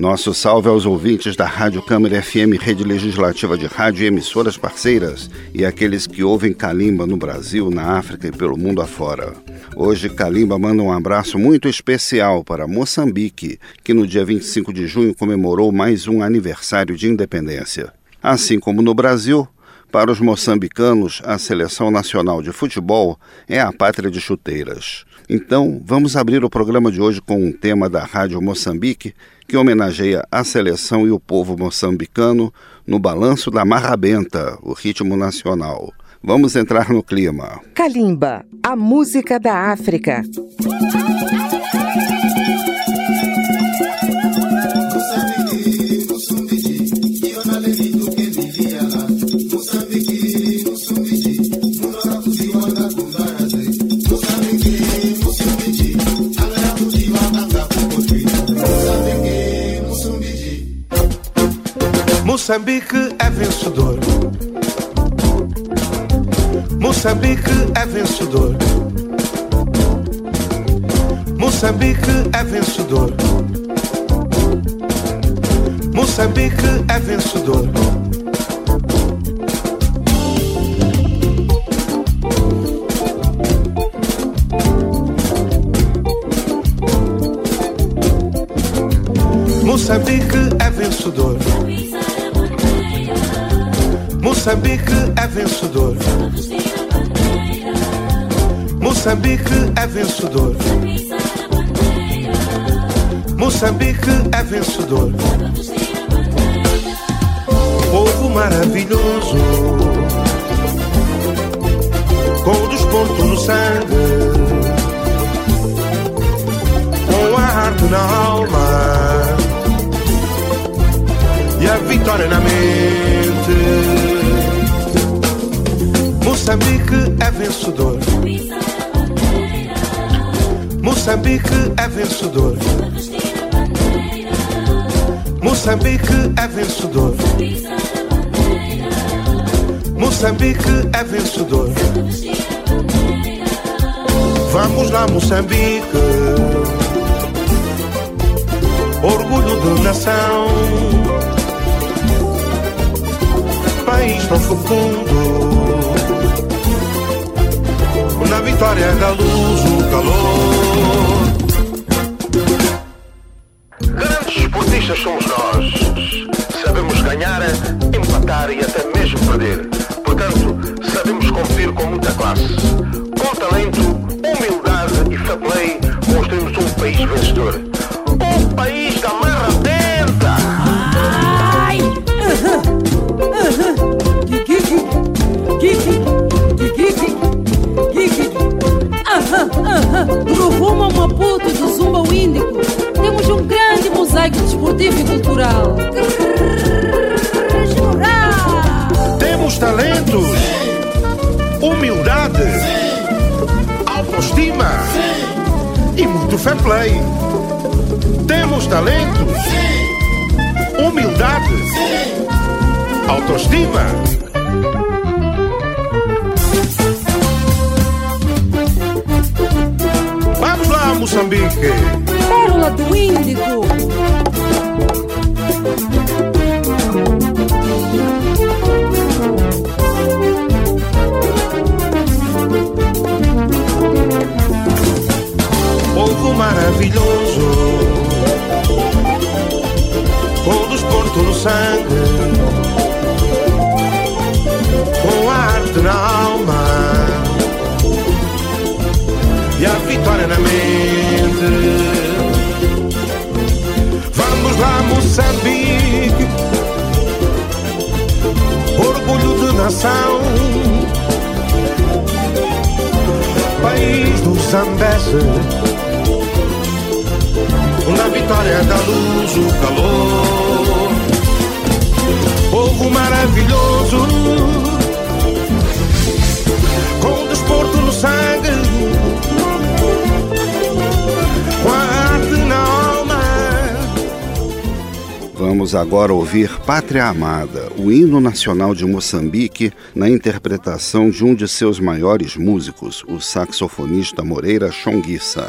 Nosso salve aos ouvintes da Rádio Câmara FM, rede legislativa de rádio e emissoras parceiras, e aqueles que ouvem Kalimba no Brasil, na África e pelo mundo afora. Hoje, Kalimba manda um abraço muito especial para Moçambique, que no dia 25 de junho comemorou mais um aniversário de independência. Assim como no Brasil, para os moçambicanos, a seleção nacional de futebol é a pátria de chuteiras. Então, vamos abrir o programa de hoje com um tema da Rádio Moçambique que homenageia a seleção e o povo moçambicano no balanço da marrabenta, o ritmo nacional. Vamos entrar no clima. Kalimba, a música da África. Moçambique é vencedor. Moçambique é vencedor. Moçambique é vencedor. Moçambique é vencedor. Moçambique é vencedor. Moçambique é vencedor. Moçambique é vencedor. Moçambique é vencedor. Povo maravilhoso, com o desporto no sangue, com a arte na alma e a vitória na Moçambique é vencedor. Moçambique é vencedor. Moçambique é vencedor. Moçambique é vencedor. Vamos lá, Moçambique. Orgulho de nação. País tão fecundo vitória da luz, o calor. Científico cultural. Temos talentos. Humildade. Autoestima. E muito fair play. Temos talentos. Humildade. Autoestima. Vamos lá, Moçambique. Povo maravilhoso, com desporto no sangue, com a arte na alma e a vitória na mente. Vamos lá, Moçambique, orgulho de nação, país do Zambeze. Na vitória da luz, o calor, povo maravilhoso, com desporto no sangue, com a arte na alma. Vamos agora ouvir Pátria Amada, o hino nacional de Moçambique, na interpretação de um de seus maiores músicos, o saxofonista Moreira Chonguissa.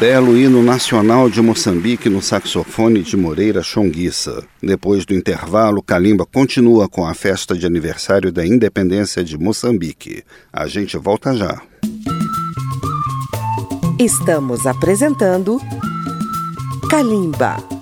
Belo hino nacional de Moçambique no saxofone de Moreira Chonguissa. Depois do intervalo, Kalimba continua com a festa de aniversário da independência de Moçambique. A gente volta já. Estamos apresentando Kalimba.